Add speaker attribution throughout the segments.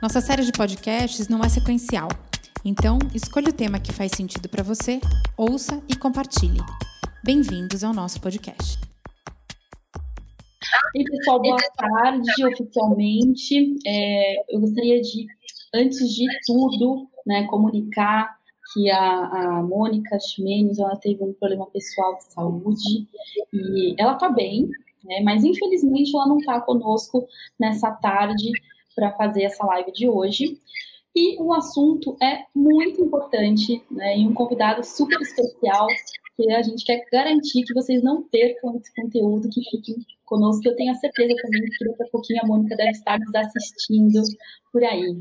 Speaker 1: Nossa série de podcasts não é sequencial, então escolha o tema que faz sentido para você, ouça e compartilhe. Bem-vindos ao nosso podcast.
Speaker 2: E pessoal, boa tarde oficialmente. É, eu gostaria de, antes de tudo, né, comunicar que a, a Mônica Ximenes ela teve um problema pessoal de saúde e ela está bem, né, mas infelizmente ela não está conosco nessa tarde para fazer essa live de hoje. E o assunto é muito importante, né? E um convidado super especial, que a gente quer garantir que vocês não percam esse conteúdo, que fiquem conosco. Eu tenho a certeza também que daqui a pouquinho a Mônica deve estar nos assistindo por aí.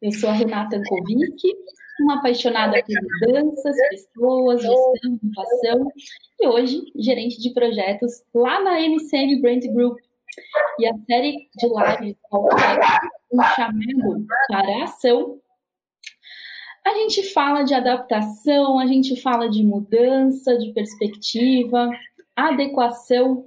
Speaker 2: Eu sou a Renata Ankovic, uma apaixonada por mudanças, pessoas, gestão, inovação, e hoje gerente de projetos lá na MCM Brand Group, e a série de lives um chamado para a ação. A gente fala de adaptação, a gente fala de mudança, de perspectiva, adequação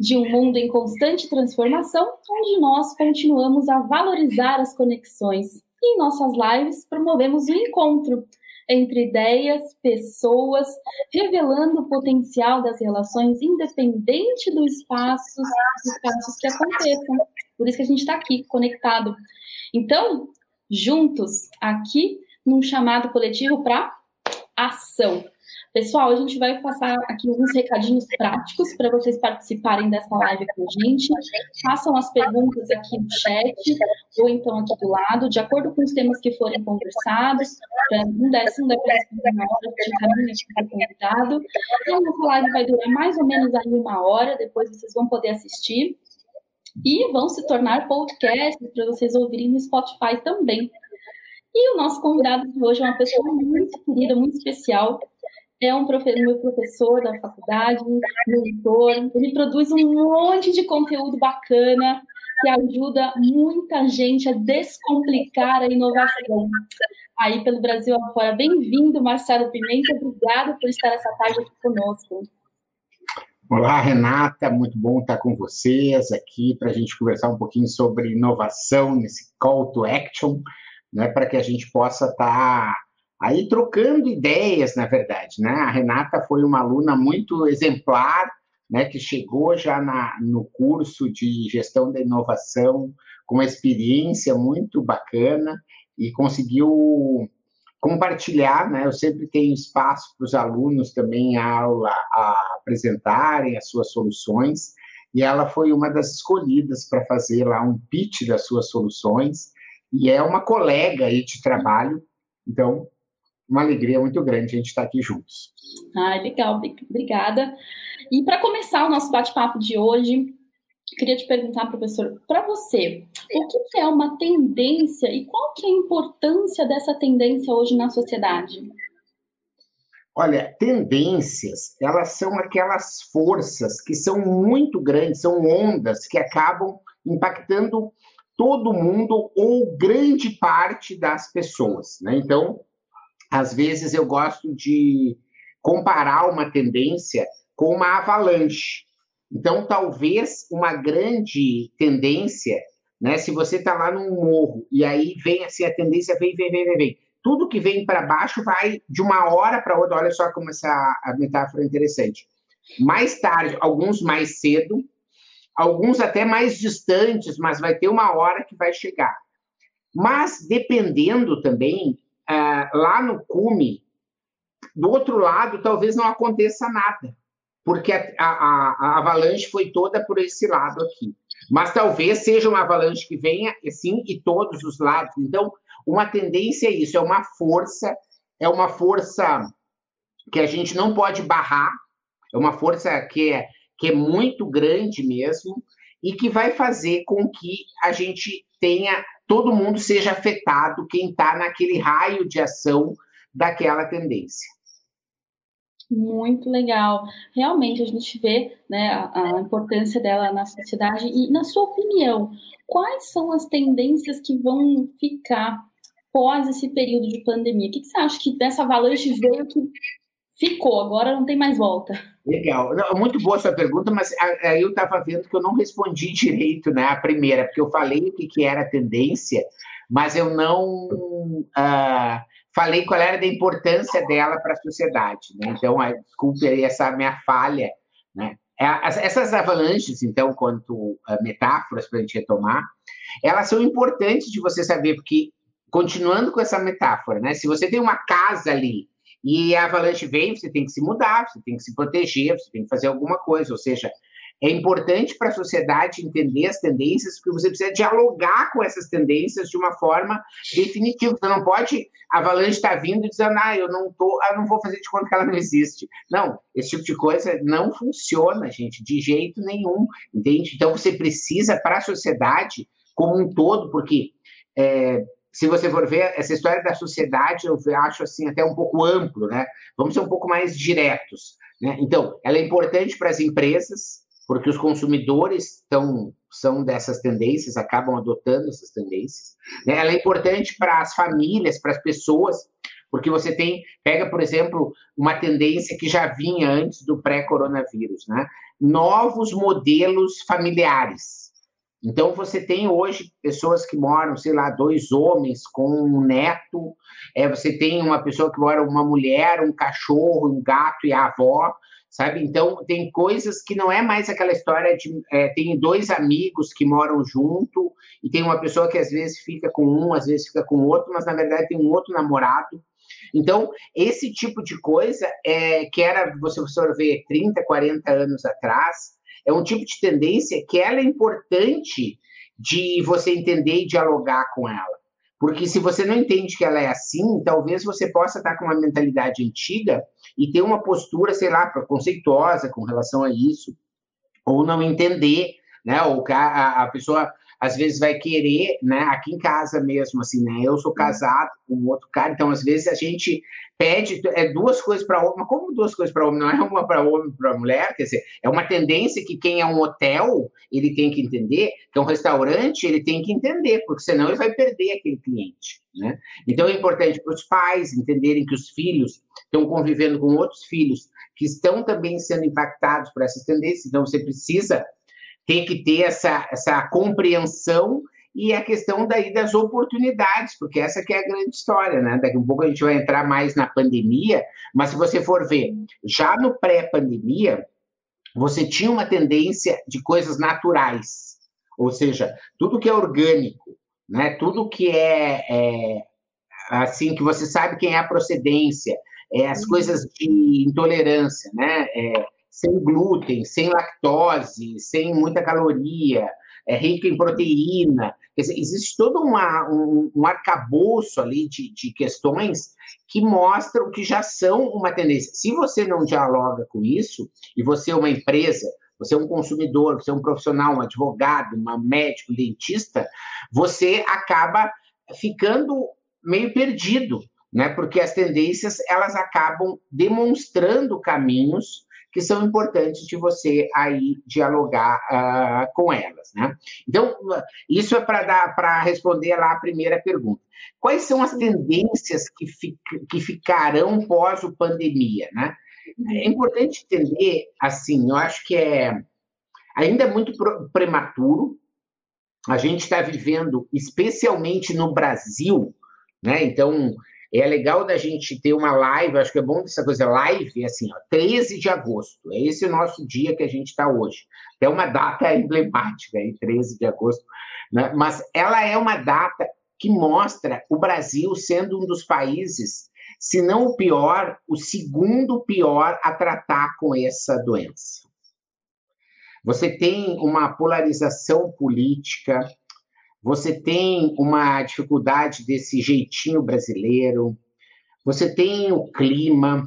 Speaker 2: de um mundo em constante transformação, onde nós continuamos a valorizar as conexões. E em nossas lives promovemos o encontro entre ideias, pessoas, revelando o potencial das relações, independente do espaço, dos espaços que aconteçam. Por isso que a gente está aqui, conectado. Então, juntos, aqui, num chamado coletivo para ação. Pessoal, a gente vai passar aqui alguns recadinhos práticos para vocês participarem dessa live com a gente. Façam as perguntas aqui no chat ou então aqui do lado, de acordo com os temas que forem conversados. Não não der para responder na hora, gente encaminha para convidado. Então, a nossa live vai durar mais ou menos aí uma hora, depois vocês vão poder assistir. E vão se tornar podcasts para vocês ouvirem no Spotify também. E o nosso convidado de hoje é uma pessoa muito querida, muito especial, é um profe meu professor da faculdade, mentor. Ele produz um monte de conteúdo bacana que ajuda muita gente a descomplicar a inovação. Aí pelo Brasil afora. Bem-vindo, Marcelo Pimenta. Obrigado por estar essa tarde aqui conosco.
Speaker 3: Olá, Renata. Muito bom estar com vocês aqui para a gente conversar um pouquinho sobre inovação nesse call to action, né, para que a gente possa estar aí trocando ideias, na verdade, né? A Renata foi uma aluna muito exemplar, né, que chegou já na, no curso de gestão da inovação com uma experiência muito bacana e conseguiu compartilhar, né? Eu sempre tenho espaço para os alunos também a aula a apresentarem as suas soluções e ela foi uma das escolhidas para fazer lá um pitch das suas soluções e é uma colega aí de trabalho, então uma alegria muito grande a gente estar aqui juntos.
Speaker 2: Ah, legal, obrigada. E para começar o nosso bate-papo de hoje, queria te perguntar, professor, para você, o que é uma tendência e qual que é a importância dessa tendência hoje na sociedade?
Speaker 3: Olha, tendências, elas são aquelas forças que são muito grandes, são ondas que acabam impactando todo mundo ou grande parte das pessoas, né? Então, às vezes eu gosto de comparar uma tendência com uma avalanche. Então, talvez uma grande tendência, né? Se você está lá num morro e aí vem assim, a tendência vem, vem, vem, vem, vem. Tudo que vem para baixo vai de uma hora para outra. Olha só como essa a metáfora é interessante. Mais tarde, alguns mais cedo, alguns até mais distantes, mas vai ter uma hora que vai chegar. Mas dependendo também é, lá no cume, do outro lado, talvez não aconteça nada, porque a, a, a, avalanche foi toda por esse lado aqui. Mas talvez seja uma avalanche que venha, assim, e todos os lados. Então, uma tendência é isso, é uma força, é uma força que a gente não pode barrar, é uma força que é, que é muito grande mesmo, e que vai fazer com que a gente tenha todo mundo seja afetado, quem está naquele raio de ação daquela tendência.
Speaker 2: Muito legal. Realmente a gente vê né, a, a, importância dela na sociedade. E, na sua opinião, quais são as tendências que vão ficar pós esse período de pandemia? O que, que você acha que dessa avalanche veio que ficou, agora não tem mais volta?
Speaker 3: Legal. Não, muito boa sua pergunta, mas aí eu estava vendo que eu não respondi direito né, a primeira, porque eu falei o que, que era a tendência, mas eu não. Uh, falei qual era a importância dela para a sociedade. Né? Então, desculpe aí essa minha falha. Né? É, essas avalanches, então, quanto metáforas para a gente retomar, elas são importantes de você saber, porque, continuando com essa metáfora, né? se você tem uma casa ali e a avalanche vem, você tem que se mudar, você tem que se proteger, você tem que fazer alguma coisa, ou seja, é importante para a sociedade entender as tendências, porque você precisa dialogar com essas tendências de uma forma definitiva. Você não pode, a avalanche está vindo dizendo, ah, eu não tô, ah, não vou fazer de conta que ela não existe. Não, esse tipo de coisa não funciona, gente, de jeito nenhum, entende? Então você precisa, para a sociedade como um todo, porque é, se você for ver essa história da sociedade, eu acho assim até um pouco amplo, né? Vamos ser um pouco mais diretos. Né? Então, ela é importante para as empresas, porque os consumidores tão, são dessas tendências, acabam adotando essas tendências. Né? Ela é importante para as famílias, para as pessoas, porque você tem, pega, por exemplo, uma tendência que já vinha antes do pré-coronavírus, né? Novos modelos familiares. Então, você tem hoje pessoas que moram, sei lá, dois homens com um neto, é, você tem uma pessoa que mora, uma mulher, um cachorro, um gato e a avó, sabe? Então, tem coisas que não é mais aquela história de. É, tem dois amigos que moram junto, e tem uma pessoa que às vezes fica com um, às vezes fica com outro, mas na verdade tem um outro namorado. Então, esse tipo de coisa, é, que era, você ver, 30, 40 anos atrás, é um tipo de tendência que ela é importante de você entender e dialogar com ela. Porque se você não entende que ela é assim, talvez você possa estar com uma mentalidade antiga e ter uma postura, sei lá, preconceituosa com relação a isso, ou não entender, né? Ou a, a pessoa às vezes vai querer, né? Aqui em casa mesmo, assim, né? Eu sou casado com outro cara, então às vezes a gente pede é duas coisas para homem, mas como duas coisas para homem, não é uma para homem para mulher, quer dizer, é uma tendência que quem é um hotel, ele tem que entender, que é um restaurante, ele tem que entender, porque senão ele vai perder aquele cliente, né? Então é importante para os pais entenderem que os filhos estão convivendo com outros filhos que estão também sendo impactados por essas tendências, então você precisa ter que ter essa, essa compreensão e a questão daí das oportunidades, porque essa que é a grande história, né? Daqui a um pouco a gente vai entrar mais na pandemia, mas se você for ver, já no pré-pandemia, você tinha uma tendência de coisas naturais, ou seja, tudo que é orgânico, né? Tudo que é, é assim que você sabe quem é a procedência, é as uhum. coisas de intolerância, né? É, sem glúten, sem lactose, sem muita caloria, é rico em proteína. Dizer, existe todo uma, um, um arcabouço ali de, de questões que mostram que já são uma tendência. Se você não dialoga com isso, e você é uma empresa, você é um consumidor, você é um profissional, um advogado, um médico, um dentista, você acaba ficando meio perdido, né? Porque as tendências elas acabam demonstrando caminhos que são importantes de você aí dialogar uh, com elas, né? Então, isso é para dar para responder lá a primeira pergunta. Quais são as tendências que, que ficarão pós o pandemia, né? É importante entender, assim, eu acho que é ainda é muito prematuro. A gente está vivendo, especialmente no Brasil, né? Então, é legal da gente ter uma live, acho que é bom dessa coisa live, assim, ó, 13 de agosto. É esse o nosso dia que a gente está hoje. É uma data emblemática, aí, 13 de agosto. Né? Mas ela é uma data que mostra o Brasil sendo um dos países, se não o pior, o segundo pior a tratar com essa doença. Você tem uma polarização política, você tem uma dificuldade desse jeitinho brasileiro, você tem o clima,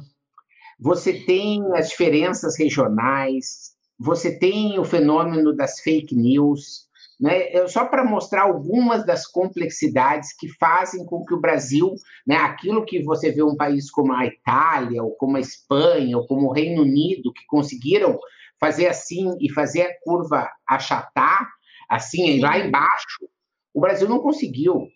Speaker 3: você tem as diferenças regionais, você tem o fenômeno das fake news, né, só para mostrar algumas das complexidades que fazem com que o Brasil, né, aquilo que você vê um país como a Itália, ou como a Espanha, ou como o Reino Unido, que conseguiram fazer assim e fazer a curva achatar, assim, lá embaixo, o Brasil não conseguiu.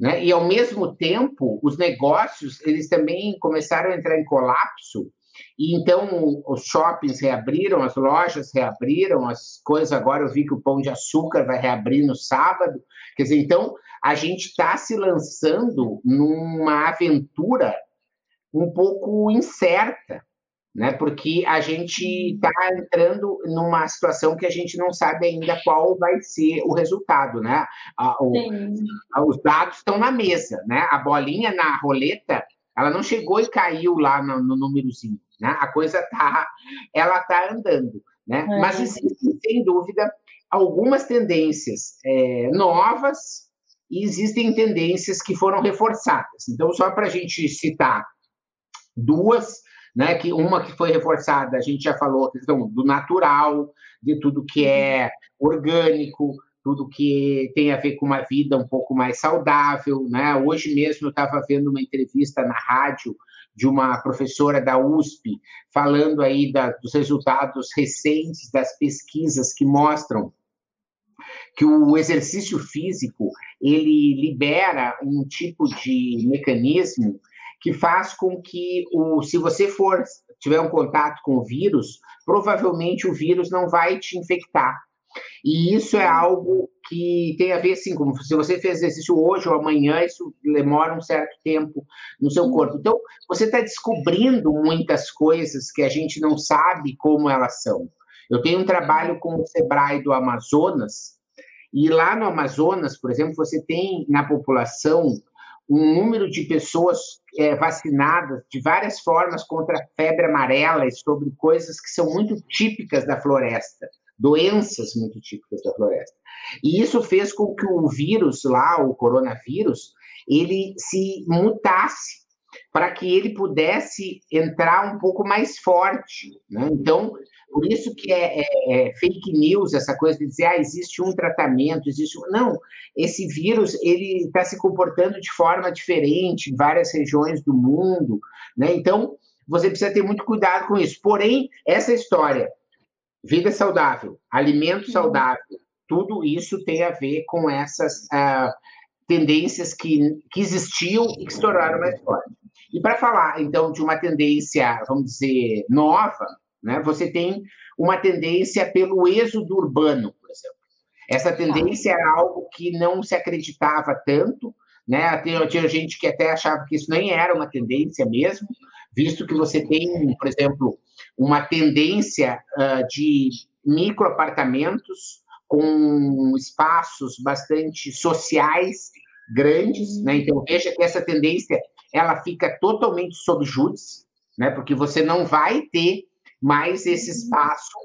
Speaker 3: Né? E, ao mesmo tempo, os negócios eles também começaram a entrar em colapso, e então os shoppings reabriram, as lojas reabriram, as coisas. Agora eu vi que o Pão de Açúcar vai reabrir no sábado. Quer dizer, então a gente está se lançando numa aventura um pouco incerta, né? Porque a gente está entrando numa situação que a gente não sabe ainda qual vai ser o resultado, né? O, os dados estão na mesa, né? A bolinha na roleta, ela não chegou e caiu lá no, no númerozinho, né? A coisa tá, ela tá andando, né? É. Mas existem, sem dúvida, algumas tendências é, novas e existem tendências que foram reforçadas. Então, só para a gente citar duas, né? Que uma que foi reforçada, a gente já falou a questão do natural, de tudo que é orgânico, tudo que tem a ver com uma vida um pouco mais saudável, né? Hoje mesmo eu estava vendo uma entrevista na rádio de uma professora da USP falando aí da, dos resultados recentes das pesquisas que mostram que o exercício físico ele libera um tipo de mecanismo que faz com que, o, se você for tiver um contato com o vírus, provavelmente o vírus não vai te infectar. E isso é algo que tem a ver, assim, como se você fez exercício hoje ou amanhã, isso demora um certo tempo no seu corpo. Então, você está descobrindo muitas coisas que a gente não sabe como elas são. Eu tenho um trabalho com o Sebrae do Amazonas, e lá no Amazonas, por exemplo, você tem na população um número de pessoas é, vacinadas de várias formas contra a febre amarela e sobre coisas que são muito típicas da floresta, doenças muito típicas da floresta. E isso fez com que o vírus lá, o coronavírus, ele se mutasse para que ele pudesse entrar um pouco mais forte. Né? Então, por isso que é, é, é, fake news essa coisa de dizer, ah, existe um tratamento, existe um... Não, esse vírus, ele está se comportando de forma diferente em várias regiões do mundo, né? Então, você precisa ter muito cuidado com isso. Porém, essa história, vida saudável, alimento uhum. saudável, tudo isso tem a ver com essas uh, tendências que, que existiam e que se tornaram mais fortes. E para falar, então, de uma tendência, vamos dizer, nova, né? Você tem uma tendência pelo êxodo urbano, por exemplo. Essa tendência era algo que não se acreditava tanto, né? Tinha, tinha gente que até achava que isso nem era uma tendência mesmo, visto que você tem, por exemplo, uma tendência uh, de microapartamentos com espaços bastante sociais grandes, né? Então veja que essa tendência ela fica totalmente sob júdice, né? Porque você não vai ter mais esse uhum. espaço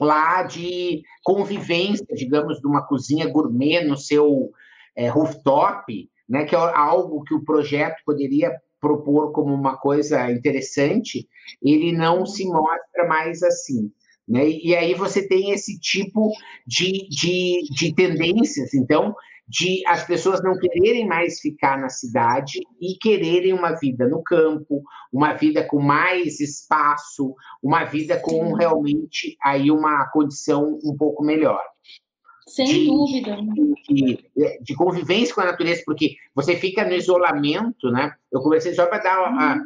Speaker 3: lá de convivência, digamos, de uma cozinha gourmet no seu é, rooftop, né, que é algo que o projeto poderia propor como uma coisa interessante, ele não se mostra mais assim. Né? E aí você tem esse tipo de, de, de tendências. Então, de as pessoas não quererem mais ficar na cidade e quererem uma vida no campo, uma vida com mais espaço, uma vida com realmente aí uma condição um pouco melhor.
Speaker 2: Sem de, dúvida.
Speaker 3: De, de, convivência com a natureza, porque você fica no isolamento, né? Eu conversei só para dar uhum. a, a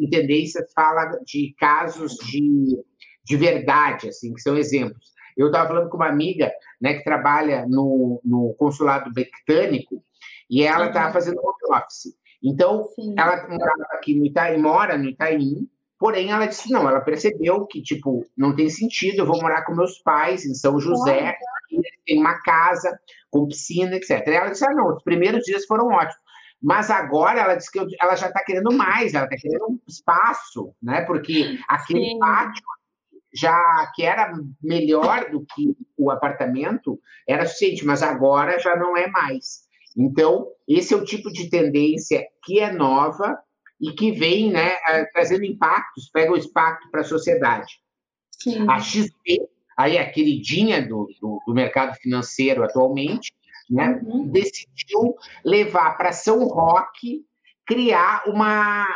Speaker 3: entender isso, fala de casos de, de verdade, assim, que são exemplos. Eu estava falando com uma amiga né, que trabalha no, no consulado britânico e ela estava uhum. fazendo home office. Então, Sim. ela morava aqui no Itaim, mora no Itaim, porém ela disse, não, ela percebeu que, tipo, não tem sentido, eu vou morar com meus pais em São José, tem uma casa com piscina, etc. E ela disse, ah, não, os primeiros dias foram ótimos. Mas agora ela disse que ela já está querendo mais, ela está querendo um espaço, né? Porque aquele Sim. pátio já que era melhor do que o apartamento, era suficiente, mas agora já não é mais. Então, esse é o tipo de tendência que é nova e que vem né, trazendo impactos, pega o impacto para a sociedade. Sim. A XP, aí a queridinha do, do, do mercado financeiro atualmente, né, uhum. decidiu levar para São Roque, criar uma,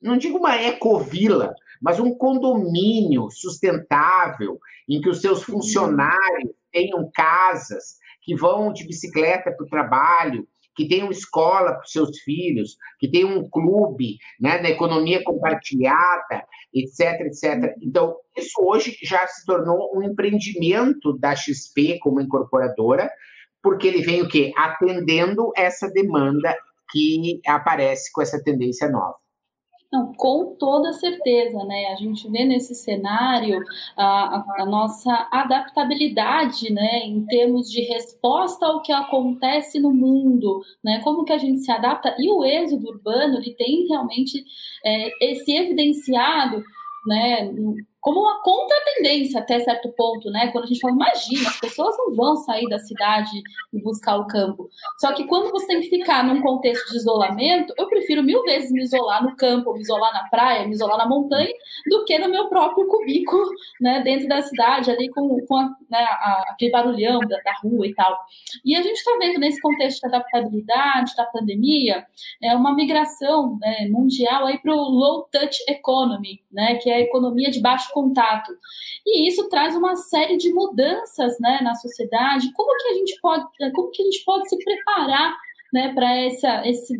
Speaker 3: não digo uma ecovila, mas um condomínio sustentável em que os seus funcionários tenham casas, que vão de bicicleta para o trabalho, que tenham escola para os seus filhos, que tenham um clube né, da economia compartilhada, etc, etc. Então, isso hoje já se tornou um empreendimento da XP como incorporadora, porque ele vem o quê? Atendendo essa demanda que aparece com essa tendência nova.
Speaker 2: Não, com toda certeza, né? A gente vê nesse cenário a, a, nossa adaptabilidade, né, em termos de resposta ao que acontece no mundo, né? Como que a gente se adapta e o êxodo urbano ele tem realmente é, esse evidenciado, né, como uma contratendência até certo ponto, né? Quando a gente fala, imagina, as pessoas não vão sair da cidade e buscar o campo. Só que quando você tem que ficar num contexto de isolamento, eu prefiro mil vezes me isolar no campo, me isolar na praia, me isolar na montanha, do que no meu próprio cubículo, né? Dentro da cidade, ali com, com a, né, a, aquele barulhão da, da, rua e tal. E a gente está vendo nesse contexto de adaptabilidade, da pandemia, é uma migração né, mundial aí para o low touch economy, né? Que é a economia de baixo contato. E isso traz uma série de mudanças né, na sociedade. Como que a gente pode, como que a gente pode se preparar né, para esse,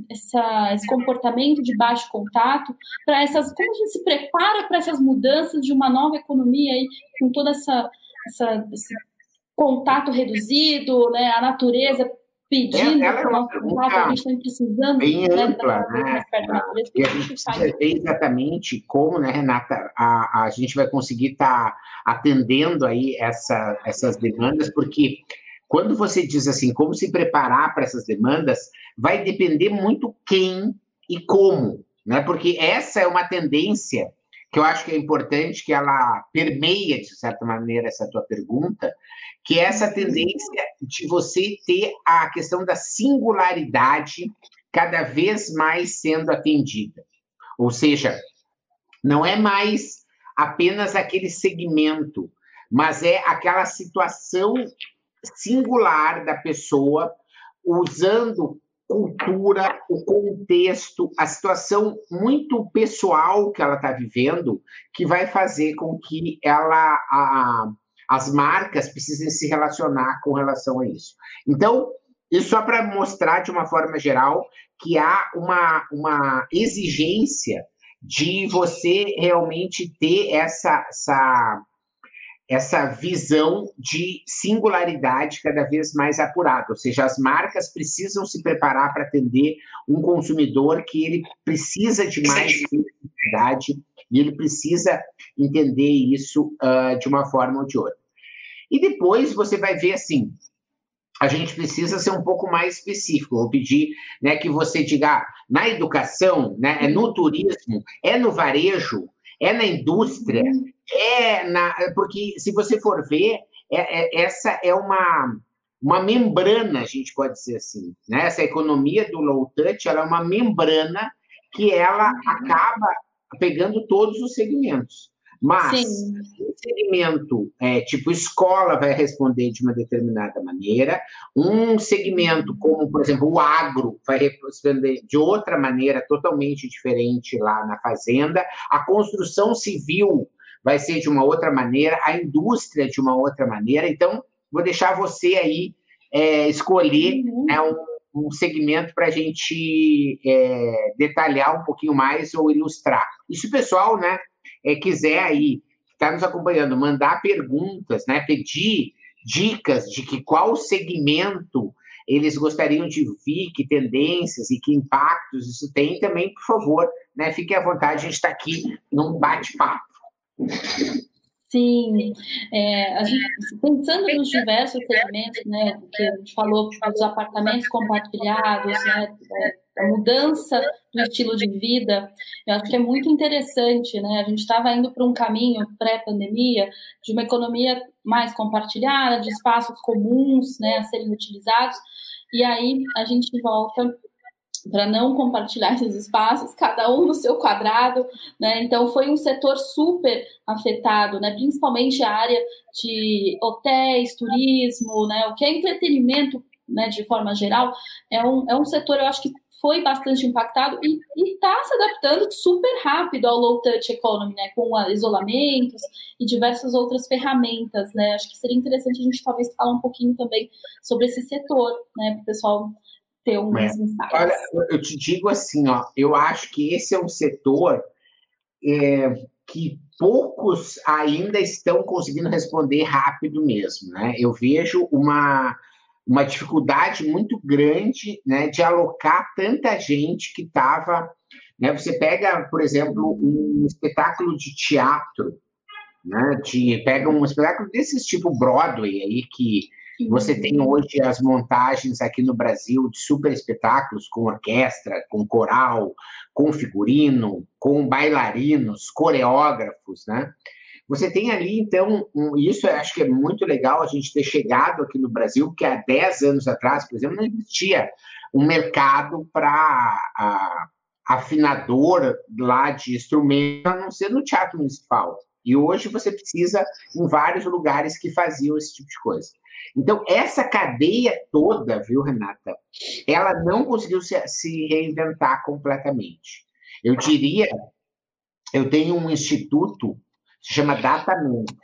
Speaker 2: essa, esse comportamento de baixo contato, para essas, como a gente se prepara para essas mudanças de uma nova economia aí, com toda essa, essa esse contato reduzido, né, a natureza pedindo
Speaker 3: ela é uma pergunta a gente está precisando bem né, ampla, né? E a gente precisa ver exatamente como, né, Renata, a, a gente vai conseguir estar tá atendendo aí essa, essas demandas, porque quando você diz assim, como se preparar para essas demandas, vai depender muito quem e como, né? Porque essa é uma tendência que eu acho que é importante que ela permeia, de certa maneira, essa tua pergunta, que é essa tendência de você ter a questão da singularidade cada vez mais sendo atendida. Ou seja, não é mais apenas aquele segmento, mas é aquela situação singular da pessoa usando cultura, o contexto, a situação muito pessoal que ela está vivendo, que vai fazer com que ela a, as marcas precisem se relacionar com relação a isso. Então, isso só para mostrar de uma forma geral que há uma, uma exigência de você realmente ter essa, essa, essa visão de singularidade cada vez mais apurada, ou seja, as marcas precisam se preparar para atender um consumidor que ele precisa de mais singularidade e ele precisa entender isso uh, de uma forma ou de outra. E depois você vai ver assim, a gente precisa ser um pouco mais específico. Vou pedir né, que você diga ah, na educação, né, é no turismo, é no varejo, é na indústria, é na. Porque se você for ver, é, é, essa é uma, uma membrana, a gente pode dizer assim. Né? Essa economia do low touch ela é uma membrana que ela acaba pegando todos os segmentos. Mas Sim. um segmento é, tipo escola vai responder de uma determinada maneira, um segmento como, por exemplo, o agro vai responder de outra maneira totalmente diferente lá na fazenda, a construção civil vai ser de uma outra maneira, a indústria de uma outra maneira. Então, vou deixar você aí é, escolher uhum. né, um, um, segmento para a gente é, detalhar um pouquinho mais ou ilustrar. E se o pessoal né, é, quiser aí, está nos acompanhando, mandar perguntas, né, pedir dicas de que qual segmento eles gostariam de ver, que tendências e que impactos isso tem, também, por favor, né, fique à vontade, a gente está aqui num bate-papo.
Speaker 2: Sim, é, gente, pensando nos diversos segmentos, né, que a gente falou dos apartamentos compartilhados, né, a mudança do estilo de vida, eu acho que é muito interessante, né? A gente estava indo para um caminho pré-pandemia de uma economia mais compartilhada, de espaços comuns, né, a serem utilizados, e aí a gente volta para não compartilhar esses espaços, cada um no seu quadrado, né? Então foi um setor super afetado, né? Principalmente a área de hotéis, turismo, né? O que é entretenimento, né? De forma geral, é um, é um setor, eu acho que foi bastante impactado e está se adaptando super rápido ao low touch economy, né? Com isolamentos e diversas outras ferramentas, né? Acho que seria interessante a gente talvez falar um pouquinho também sobre esse setor, né? Para o pessoal ter uns é. insights.
Speaker 3: Olha, eu te digo assim, ó, eu acho que esse é um setor é, que poucos ainda estão conseguindo responder rápido mesmo, né? Eu vejo uma, uma dificuldade muito grande, né, de alocar tanta gente que estava, né? Você pega, por exemplo, um espetáculo de teatro, né? De pega um espetáculo desses tipo Broadway aí que você tem hoje as montagens aqui no Brasil de super espetáculos com orquestra, com coral, com figurino, com bailarinos, coreógrafos, né? Você tem ali, então, um, isso eu acho que é muito legal a gente ter chegado aqui no Brasil, porque há 10 anos atrás, por exemplo, não existia um mercado para afinador lá de instrumentos, a não ser no teatro municipal. E hoje você precisa em vários lugares que faziam esse tipo de coisa. Então, essa cadeia toda, viu, Renata, ela não conseguiu se, se reinventar completamente. Eu diria, eu tenho um instituto, se chama DataMenta,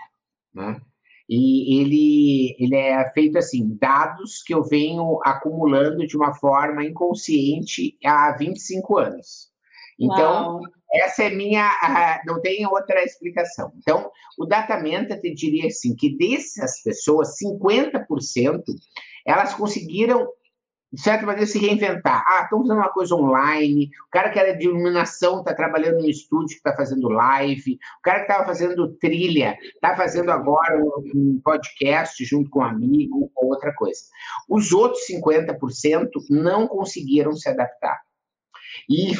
Speaker 3: né? E ele, ele é feito assim, dados que eu venho acumulando de uma forma inconsciente há 25 anos. Então, Uau. Essa é minha. Não tem outra explicação. Então, o Datamenta te diria assim: que dessas pessoas, 50% elas conseguiram, de certa maneira, se reinventar. Ah, estão fazendo uma coisa online. O cara que era de iluminação está trabalhando no estúdio está fazendo live. O cara que estava fazendo trilha está fazendo agora um podcast junto com um amigo ou outra coisa. Os outros 50% não conseguiram se adaptar e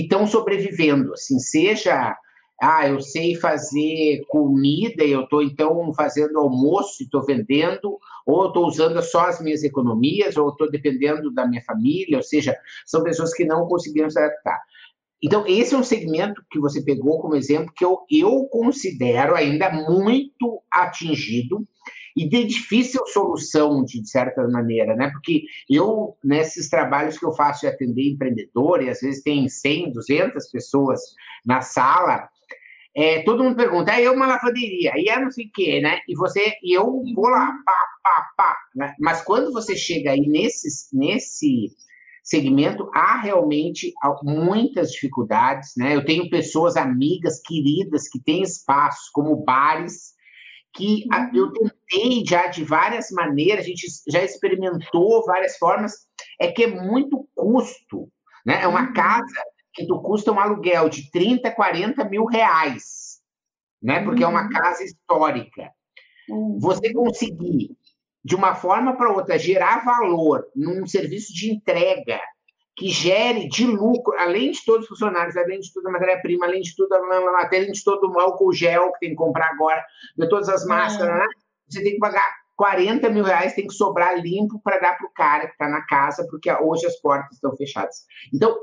Speaker 3: estão sobrevivendo, assim, seja ah, eu sei fazer comida e eu estou então fazendo almoço e estou vendendo, ou estou usando só as minhas economias, ou estou dependendo da minha família, ou seja, são pessoas que não conseguiram se adaptar. Então, esse é um segmento que você pegou como exemplo que eu, eu considero ainda muito atingido e de difícil solução, de certa maneira, né? Porque eu, nesses trabalhos que eu faço de atender empreendedor, e às vezes tem 100, 200 pessoas na sala, é, todo mundo pergunta, é eu uma lavanderia, e é não sei o quê, né? E você, e eu vou lá, pá, pá, pá. Né? Mas quando você chega aí nesse, nesse segmento, há realmente muitas dificuldades, né? Eu tenho pessoas amigas, queridas, que têm espaços como bares, que eu uhum. Tentei já de várias maneiras, a gente já experimentou várias formas, é que é muito custo, né? É uma uhum. casa que tu custa um aluguel de 30, 40 mil reais, né? Porque é uma uhum. casa histórica. Você conseguir, de uma forma para outra, gerar valor num serviço de entrega que gere de lucro, além de todos os funcionários, além de toda a matéria-prima, além de tudo a matéria, além de todo o álcool gel que tem que comprar agora, de todas as máscaras, é. Você tem que pagar 40 mil reais, tem que sobrar limpo para dar para o cara que está na casa, porque hoje as portas estão fechadas. Então,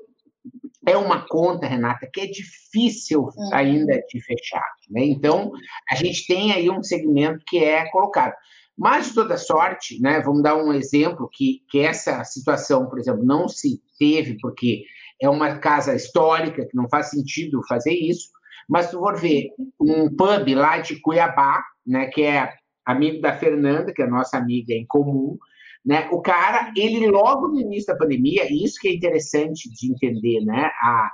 Speaker 3: é uma conta, Renata, que é difícil é. ainda de fechar. Né? Então, a gente tem aí um segmento que é colocado. Mas, de toda sorte, né, vamos dar um exemplo que, que essa situação, por exemplo, não se teve, porque é uma casa histórica, que não faz sentido fazer isso, mas se for ver um pub lá de Cuiabá, né, que é amigo da Fernanda, que é nossa amiga em comum, né, o cara, ele logo no início da pandemia, e isso que é interessante de entender, né, a,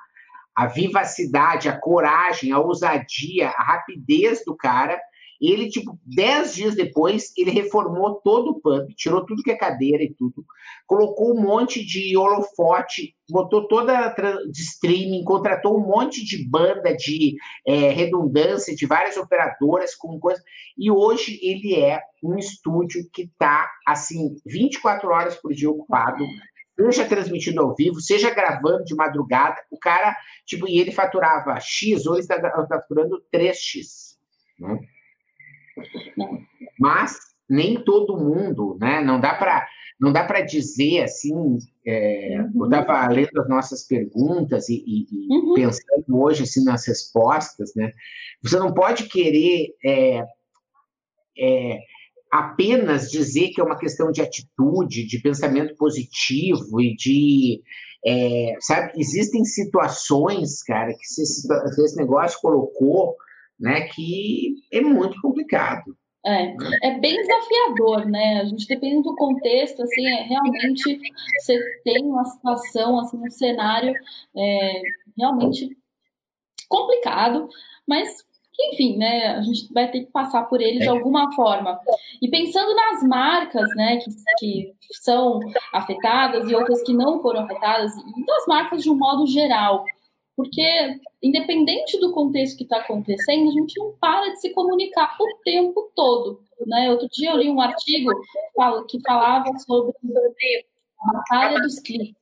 Speaker 3: a vivacidade, a coragem, a ousadia, a rapidez do cara, ele, tipo, dez dias depois, ele reformou todo o pub, tirou tudo que é cadeira e tudo, colocou um monte de holofote, botou toda de streaming, contratou um monte de banda de é, redundância, de várias operadoras com coisa. E hoje ele é um estúdio que está, assim, 24 horas por dia ocupado, seja transmitido ao vivo, seja gravando de madrugada, o cara, tipo, e ele faturava X, hoje está faturando 3X. Né? Mas nem todo mundo, né? Não dá para não dá para dizer assim. É, uhum. Eu estava lendo as nossas perguntas e, e, e uhum. pensando hoje assim nas respostas, né? Você não pode querer é, é, apenas dizer que é uma questão de atitude, de pensamento positivo e de é, sabe, existem situações, cara, que esse, esse negócio colocou, né, que é muito complicado.
Speaker 2: É, é bem desafiador, né? A gente depende do contexto, assim, é, realmente você tem uma situação, assim, um cenário é, realmente complicado, mas enfim, né, a gente vai ter que passar por ele de é. alguma forma. E pensando nas marcas, né, que, que são afetadas e outras que não foram afetadas, e das marcas de um modo geral, porque independente do contexto que está acontecendo, a gente não para de se comunicar o tempo todo, né? Outro dia eu li um artigo que falava sobre a batalha dos cliques,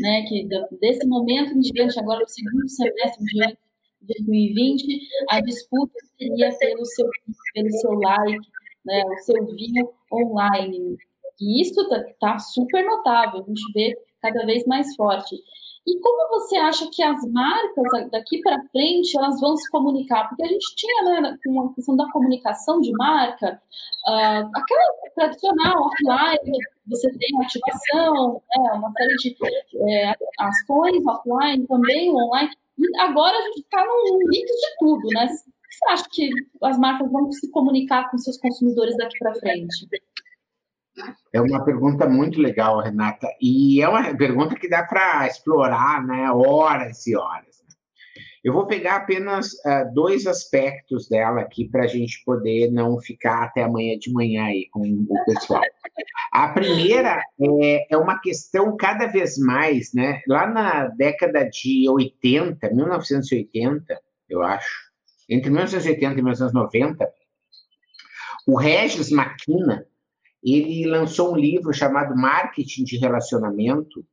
Speaker 2: né? Que desse momento em diante, agora o segundo semestre em diante, 2020, a disputa seria pelo seu, pelo seu like, né, o seu view online. E isso está tá super notável, a gente vê cada vez mais forte. E como você acha que as marcas daqui para frente elas vão se comunicar? Porque a gente tinha né, com a questão da comunicação de marca, uh, aquela tradicional offline, você tem ativação, né, uma série de é, ações offline, também online. E agora a gente está num mix de tudo, né? Você acha que as marcas vão se comunicar com seus consumidores daqui para frente?
Speaker 3: É uma pergunta muito legal, Renata, e é uma pergunta que dá para explorar, né, horas e horas. Eu vou pegar apenas uh, dois aspectos dela aqui para a gente poder não ficar até amanhã de manhã aí com o pessoal. A primeira é, é uma questão cada vez mais, né? Lá na década de 80, 1980, eu acho, entre 1980 e 1990, o Regis Maquina ele lançou um livro chamado Marketing de Relacionamento,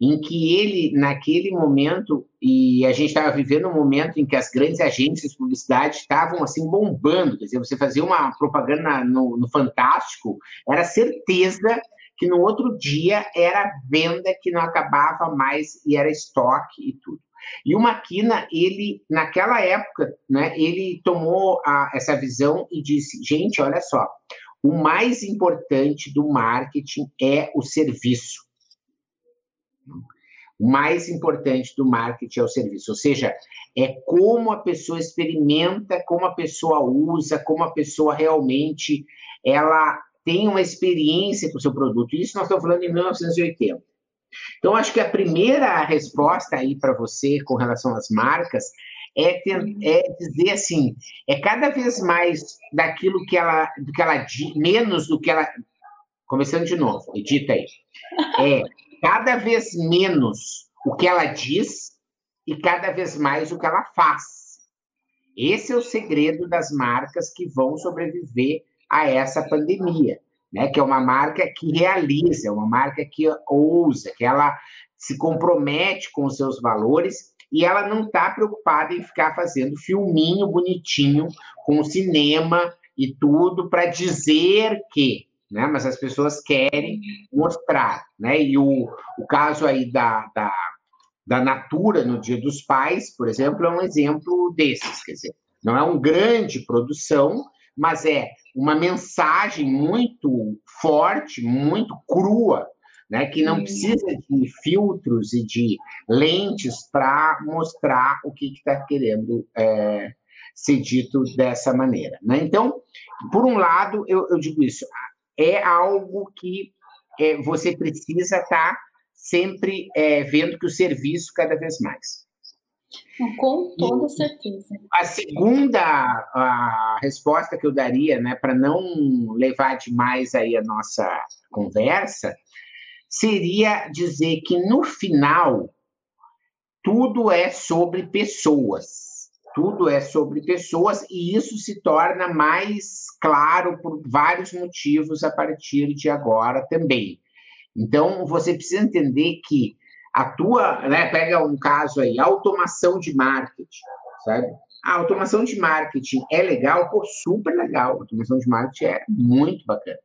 Speaker 3: em que ele, naquele momento, e a gente estava vivendo um momento em que as grandes agências de publicidade estavam assim bombando, quer dizer, você fazia uma propaganda no, no Fantástico, era certeza que no outro dia era venda que não acabava mais e era estoque e tudo. E o Maquina, ele, naquela época, né, ele tomou a, essa visão e disse, gente, olha só, o mais importante do marketing é o serviço. O mais importante do marketing é o serviço, ou seja, é como a pessoa experimenta, como a pessoa usa, como a pessoa realmente ela tem uma experiência com o seu produto. Isso nós estamos falando em 1980. Então, acho que a primeira resposta aí para você com relação às marcas é, é dizer assim, é cada vez mais daquilo que ela, do que ela menos do que ela, começando de novo, edita aí, é cada vez menos o que ela diz e cada vez mais o que ela faz. Esse é o segredo das marcas que vão sobreviver a essa pandemia, né? Que é uma marca que realiza, uma marca que ousa, que ela se compromete com os seus valores e ela não está preocupada em ficar fazendo filminho bonitinho com cinema e tudo para dizer que, né? Mas as pessoas querem mostrar, né? E o, o caso aí da, da, da Natura no Dia dos Pais, por exemplo, é um exemplo desses, quer dizer, não é uma grande produção, mas é uma mensagem muito forte, muito crua né, que não precisa de filtros e de lentes para mostrar o que está que tá querendo é, ser dito dessa maneira. Né? Então, por um lado, eu, eu digo isso, é algo que é, você precisa estar tá sempre é, vendo que o serviço cada vez mais.
Speaker 2: Com toda certeza.
Speaker 3: A segunda a resposta que eu daria, né, para não levar demais aí a nossa conversa, seria dizer que no final tudo é sobre pessoas. Tudo é sobre pessoas e isso se torna mais claro por vários motivos a partir de agora também. Então, você precisa entender que a tua, né, pega um caso aí, automação de marketing, sabe? A automação de marketing é legal, pô, super legal. A automação de marketing é muito bacana.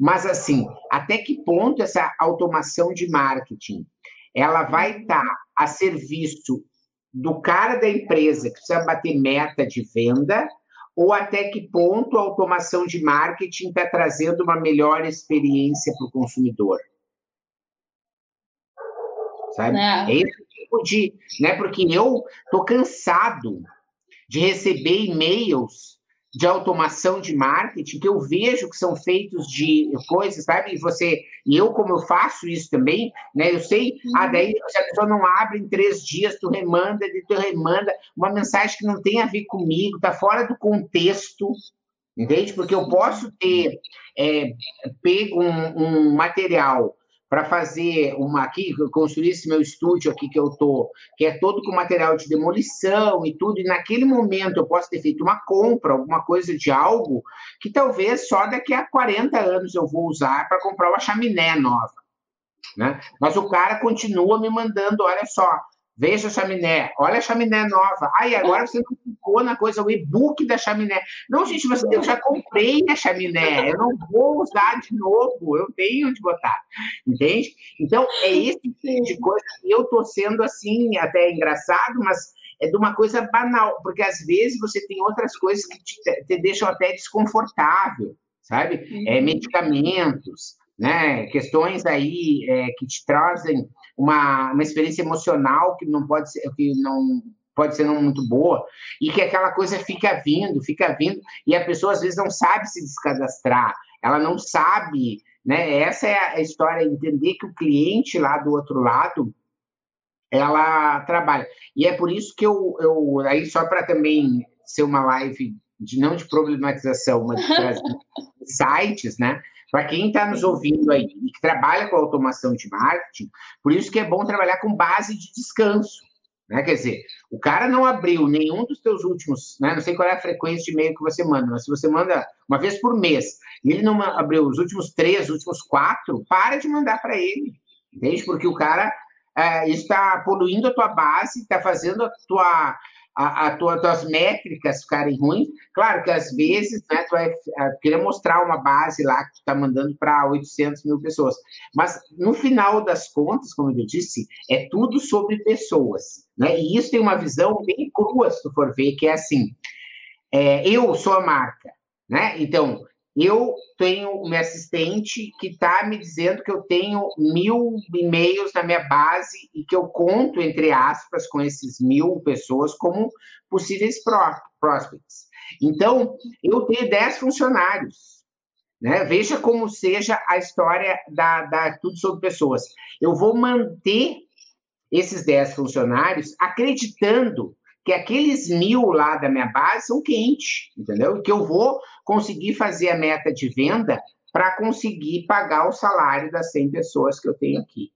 Speaker 3: Mas, assim, até que ponto essa automação de marketing ela vai estar tá a serviço do cara da empresa que precisa bater meta de venda ou até que ponto a automação de marketing está trazendo uma melhor experiência para o consumidor? Sabe? É. é esse tipo de. Né? Porque eu estou cansado de receber e-mails de automação de marketing que eu vejo que são feitos de coisas, sabe? E você, e eu como eu faço isso também, né? Eu sei, uhum. ah, daí se a pessoa não abre em três dias, tu remanda, tu remanda uma mensagem que não tem a ver comigo, tá fora do contexto, entende? Porque eu posso ter é, pego um, um material para fazer uma aqui, construir esse meu estúdio aqui que eu tô, que é todo com material de demolição e tudo, e naquele momento eu posso ter feito uma compra, alguma coisa de algo que talvez só daqui a 40 anos eu vou usar para comprar uma chaminé nova. Né? Mas o cara continua me mandando, olha só, Veja a chaminé, olha a chaminé nova. Aí agora você não ficou na coisa, o e-book da chaminé. Não, gente, mas eu já comprei a chaminé, eu não vou usar de novo, eu tenho de botar. Entende? Então, é esse tipo de coisa eu tô sendo assim, até engraçado, mas é de uma coisa banal, porque às vezes você tem outras coisas que te, te deixam até desconfortável, sabe? É, uhum. medicamentos, né? Questões aí é, que te trazem uma, uma experiência emocional que não pode ser, que não pode ser não muito boa, e que aquela coisa fica vindo, fica vindo, e a pessoa às vezes não sabe se descadastrar, ela não sabe, né? Essa é a história, entender que o cliente lá do outro lado, ela trabalha. E é por isso que eu, eu aí só para também ser uma live de não de problematização, mas de sites, né? Para quem está nos ouvindo aí e que trabalha com automação de marketing, por isso que é bom trabalhar com base de descanso. Né? Quer dizer, o cara não abriu nenhum dos teus últimos, né? não sei qual é a frequência de e-mail que você manda, mas se você manda uma vez por mês e ele não abriu os últimos três, os últimos quatro, para de mandar para ele, entende? Porque o cara é, está poluindo a tua base, está fazendo a tua a, a tua, tuas métricas ficarem ruins. Claro que às vezes né, tu vai querer mostrar uma base lá que tu está mandando para 800 mil pessoas. Mas no final das contas, como eu disse, é tudo sobre pessoas. Né? E isso tem uma visão bem crua, se tu for ver, que é assim: é, eu sou a marca. Né? Então, eu tenho meu assistente que está me dizendo que eu tenho mil e-mails na minha base e que eu conto, entre aspas, com esses mil pessoas como possíveis prospects. Então, eu tenho dez funcionários. Né? Veja como seja a história da, da Tudo Sobre Pessoas. Eu vou manter esses dez funcionários acreditando que aqueles mil lá da minha base são quentes, entendeu? E que eu vou conseguir fazer a meta de venda para conseguir pagar o salário das 100 pessoas que eu tenho aqui.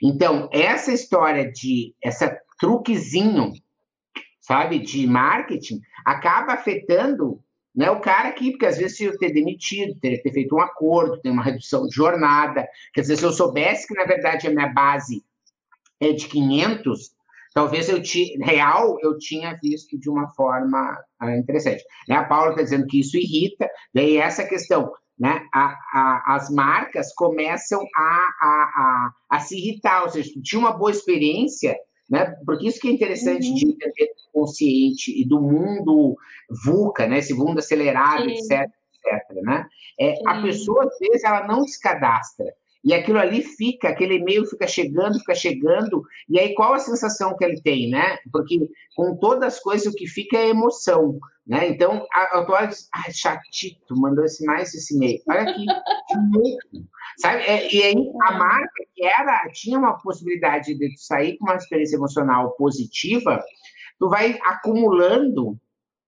Speaker 3: Então, essa história de, essa truquezinho, sabe, de marketing, acaba afetando né, o cara aqui, porque às vezes se eu ter demitido, ter, ter feito um acordo, ter uma redução de jornada, quer dizer, se eu soubesse que, na verdade, a minha base é de 500, talvez eu ti, real eu tinha visto de uma forma uh, interessante. Né? A Paula está dizendo que isso irrita, daí essa questão, né? A, a, as marcas começam a, a, a, se irritar, ou seja, tu tinha uma boa experiência, né? Porque isso que é interessante uhum. de entender do consciente e do mundo VUCA, né? Esse mundo acelerado, Sim. etc, etc, né? É, a pessoa às vezes ela não se cadastra, e aquilo ali fica, aquele e-mail fica chegando, fica chegando, e aí qual a sensação que ele tem, né? Porque com todas as coisas o que fica é emoção, né? Então, a autora diz, ah, chatito, mandou esse mais esse e-mail. Olha aqui, sabe? É, e aí a marca que era, tinha uma possibilidade de tu sair com uma experiência emocional positiva, tu vai acumulando,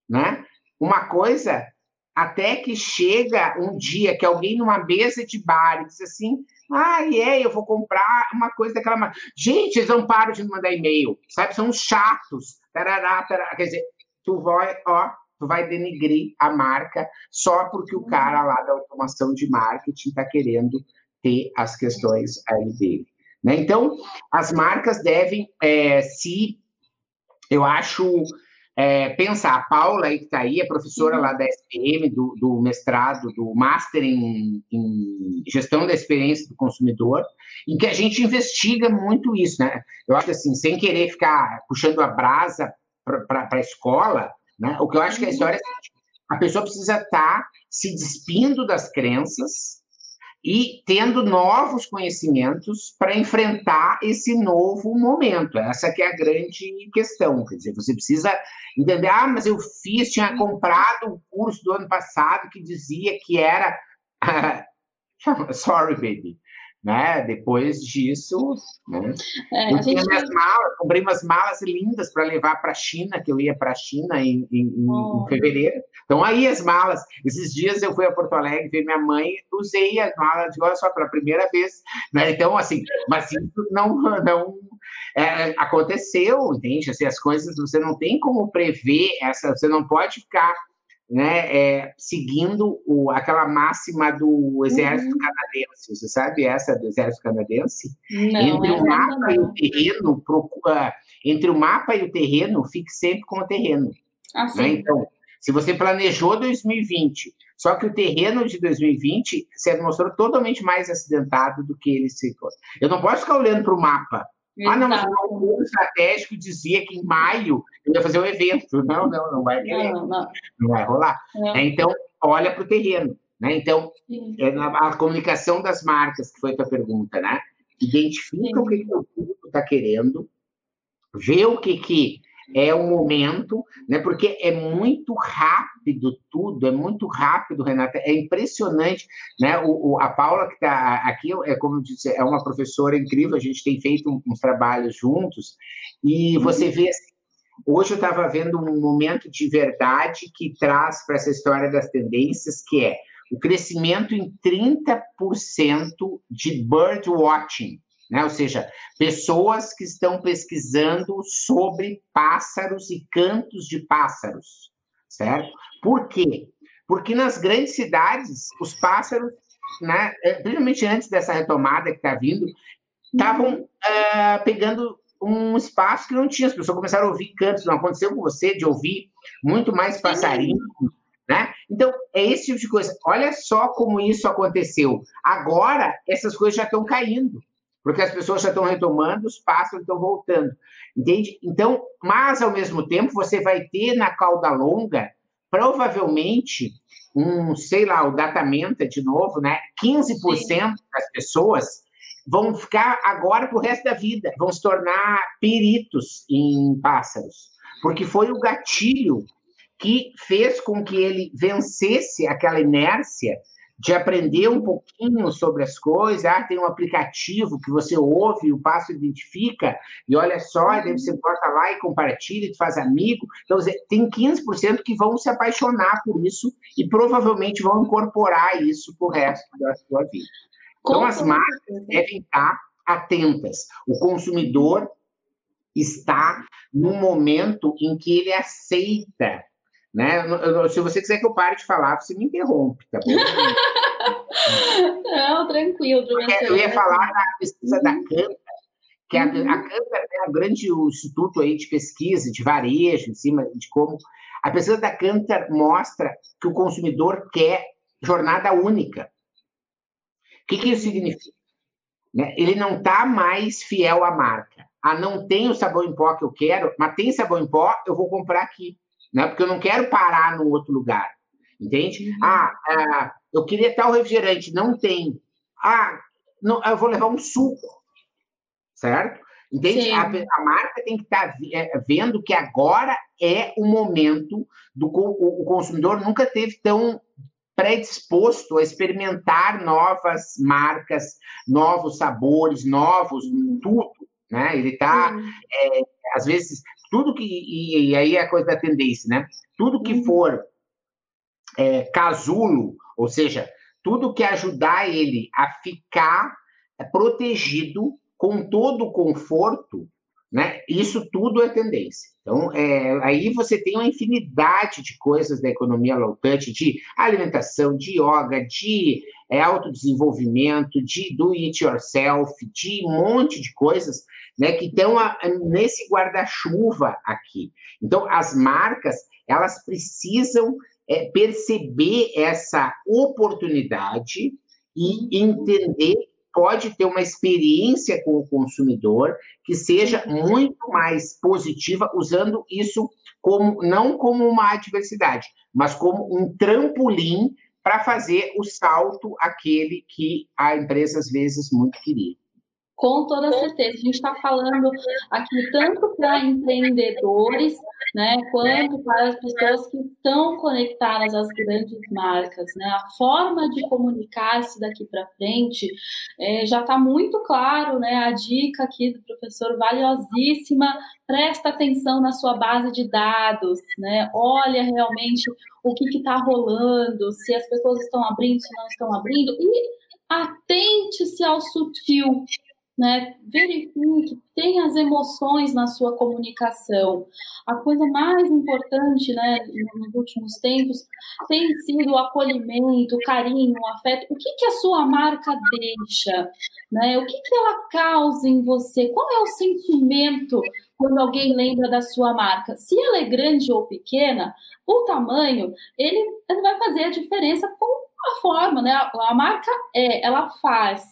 Speaker 3: né? Uma coisa até que chega um dia que alguém numa mesa de bar diz assim, ah, é, eu vou comprar uma coisa daquela marca. Gente, eles não param de me mandar e-mail, sabe? São chatos. Tarará, tarará. Quer dizer, tu vai, ó, tu vai denigrir a marca só porque o cara lá da automação de marketing está querendo ter as questões aí dele. Né? Então, as marcas devem é, se, eu acho, é, pensar, a Paula aí que está aí, é professora uhum. lá da SPM, do, do mestrado, do Master em, em, Gestão da Experiência do Consumidor, em que a gente investiga muito isso, né? Eu acho assim, sem querer ficar puxando a brasa para a escola, né? O que eu acho que a história é a pessoa precisa estar tá se despindo das crenças, e tendo novos conhecimentos para enfrentar esse novo momento. Essa que é a grande questão. Quer dizer, você precisa entender, ah, mas eu fiz, tinha comprado o um curso do ano passado que dizia que era sorry, baby né? Depois disso, né? É, eu tinha minhas malas, comprei umas malas lindas para levar para a China, que eu ia para a China em, em, oh. em, fevereiro. Então aí as malas. Esses dias eu fui a Porto Alegre ver minha mãe, usei as malas de olha só pela primeira vez, né? Então assim, mas isso não não é, aconteceu, entende? Assim, as coisas você não tem como prever essa, você não pode ficar né, é, seguindo o, aquela máxima do exército uhum. canadense. Você sabe essa do exército canadense? Não, entre o mapa não. e o terreno, procura, entre o mapa e o terreno, fique sempre com o terreno. Ah, né? Então, se você planejou 2020, só que o terreno de 2020 se mostrou totalmente mais acidentado do que ele se. Eu não posso ficar olhando para o mapa Exato. Ah, não, mas o plano estratégico dizia que em maio eu ia fazer um evento. Não, não, não vai não, não. não vai rolar. É. Então, olha para o terreno. Né? Então, é a comunicação das marcas, que foi a tua pergunta, né? Identifica Sim. o que, que o público está querendo, vê o que, que é o momento, né? Porque é muito rápido tudo, é muito rápido, Renata, é impressionante, né? O, o a Paula que está aqui é como eu disse, é uma professora incrível, a gente tem feito uns trabalhos juntos e você vê assim, Hoje eu estava vendo um momento de verdade que traz para essa história das tendências, que é o crescimento em 30% de bird watching, né? Ou seja, pessoas que estão pesquisando sobre pássaros e cantos de pássaros, certo? Por quê? Porque nas grandes cidades, os pássaros, né, é, principalmente antes dessa retomada que está vindo, estavam uh, pegando um espaço que não tinha. As pessoas começaram a ouvir cantos. Não aconteceu com você de ouvir muito mais passarinho, né? Então, é esse tipo de coisa. Olha só como isso aconteceu. Agora, essas coisas já estão caindo porque as pessoas já estão retomando, os pássaros estão voltando, entende? Então, mas ao mesmo tempo você vai ter na cauda longa, provavelmente, um, sei lá, o datamento de novo, né? 15% Sim. das pessoas vão ficar agora para o resto da vida, vão se tornar peritos em pássaros, porque foi o gatilho que fez com que ele vencesse aquela inércia de aprender um pouquinho sobre as coisas. Ah, tem um aplicativo que você ouve, o passo identifica, e olha só, e daí você bota lá e compartilha, e faz amigo. Então, tem 15% que vão se apaixonar por isso e provavelmente vão incorporar isso para o resto da sua vida. Então, as marcas devem estar atentas. O consumidor está no momento em que ele aceita né? Se você quiser que eu pare de falar, você me interrompe, tá bom?
Speaker 2: Não, tranquilo,
Speaker 3: professor. Eu ia falar da pesquisa da uhum. Canta, que a, uhum. a Canta é um grande instituto aí de pesquisa, de varejo, em cima de como... A pesquisa da Canta mostra que o consumidor quer jornada única. O que, que isso significa? Né? Ele não está mais fiel à marca. Ah, não tem o sabão em pó que eu quero, mas tem sabão em pó, eu vou comprar aqui né? Porque eu não quero parar no outro lugar, entende? Uhum. Ah, ah, eu queria tal refrigerante, não tem. Ah, não, eu vou levar um suco, certo? Entende? A, a, marca tem que estar tá é, vendo que agora é o momento do o, o consumidor nunca teve tão predisposto a experimentar novas marcas, novos sabores, novos uhum. tudo, né? Ele está, é, às vezes, tudo que. E, e aí é a coisa da tendência, né? Tudo que uhum. for é, casulo, ou seja, tudo que ajudar ele a ficar protegido com todo o conforto, né? Isso tudo é tendência. Então, é, aí você tem uma infinidade de coisas da economia low touch, de alimentação, de yoga, de é autodesenvolvimento, de do it yourself, de um monte de coisas, né, que estão nesse guarda-chuva aqui. Então, as marcas, elas precisam é, perceber essa oportunidade e entender pode ter uma experiência com o consumidor que seja muito mais positiva, usando isso como não como uma adversidade, mas como um trampolim para fazer o salto aquele que a empresa às vezes muito queria.
Speaker 2: Com toda certeza. A gente está falando aqui tanto para empreendedores, né, quanto para as pessoas que estão conectadas às grandes marcas. Né? A forma de comunicar-se daqui para frente é, já está muito claro, né? A dica aqui do professor valiosíssima. Presta atenção na sua base de dados, né? Olha realmente o que está rolando, se as pessoas estão abrindo, se não estão abrindo, e atente-se ao sutil, né? Verifique, tenha as emoções na sua comunicação. A coisa mais importante, né, nos últimos tempos, tem sido o acolhimento, o carinho, o afeto. O que, que a sua marca deixa? Né? O que, que ela causa em você? Qual é o sentimento quando alguém lembra da sua marca? Se ela é grande ou pequena, o tamanho, ele, ele vai fazer a diferença com a forma, né? A, a marca é, ela faz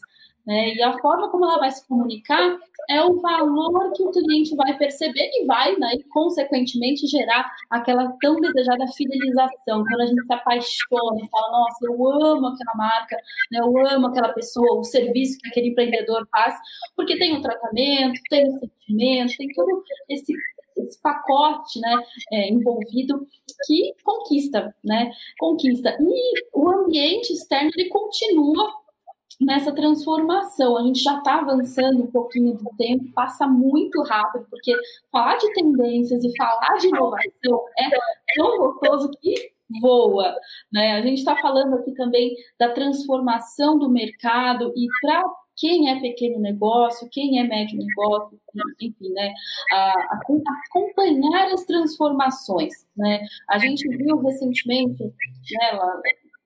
Speaker 2: né? E a forma como ela vai se comunicar é o valor que o cliente vai perceber e vai, né, e consequentemente, gerar aquela tão desejada fidelização. Quando a gente se apaixona e fala, nossa, eu amo aquela marca, né, eu amo aquela pessoa, o serviço que aquele empreendedor faz, porque tem o tratamento, tem o sentimento, tem todo esse esse pacote né, é, envolvido que conquista, né? Conquista. E o ambiente externo ele continua nessa transformação. A gente já está avançando um pouquinho do tempo, passa muito rápido, porque falar de tendências e falar de inovação é tão gostoso que voa. Né? A gente está falando aqui também da transformação do mercado e para quem é pequeno negócio, quem é médio negócio, enfim, né, a, a, acompanhar as transformações, né, a gente viu recentemente, né,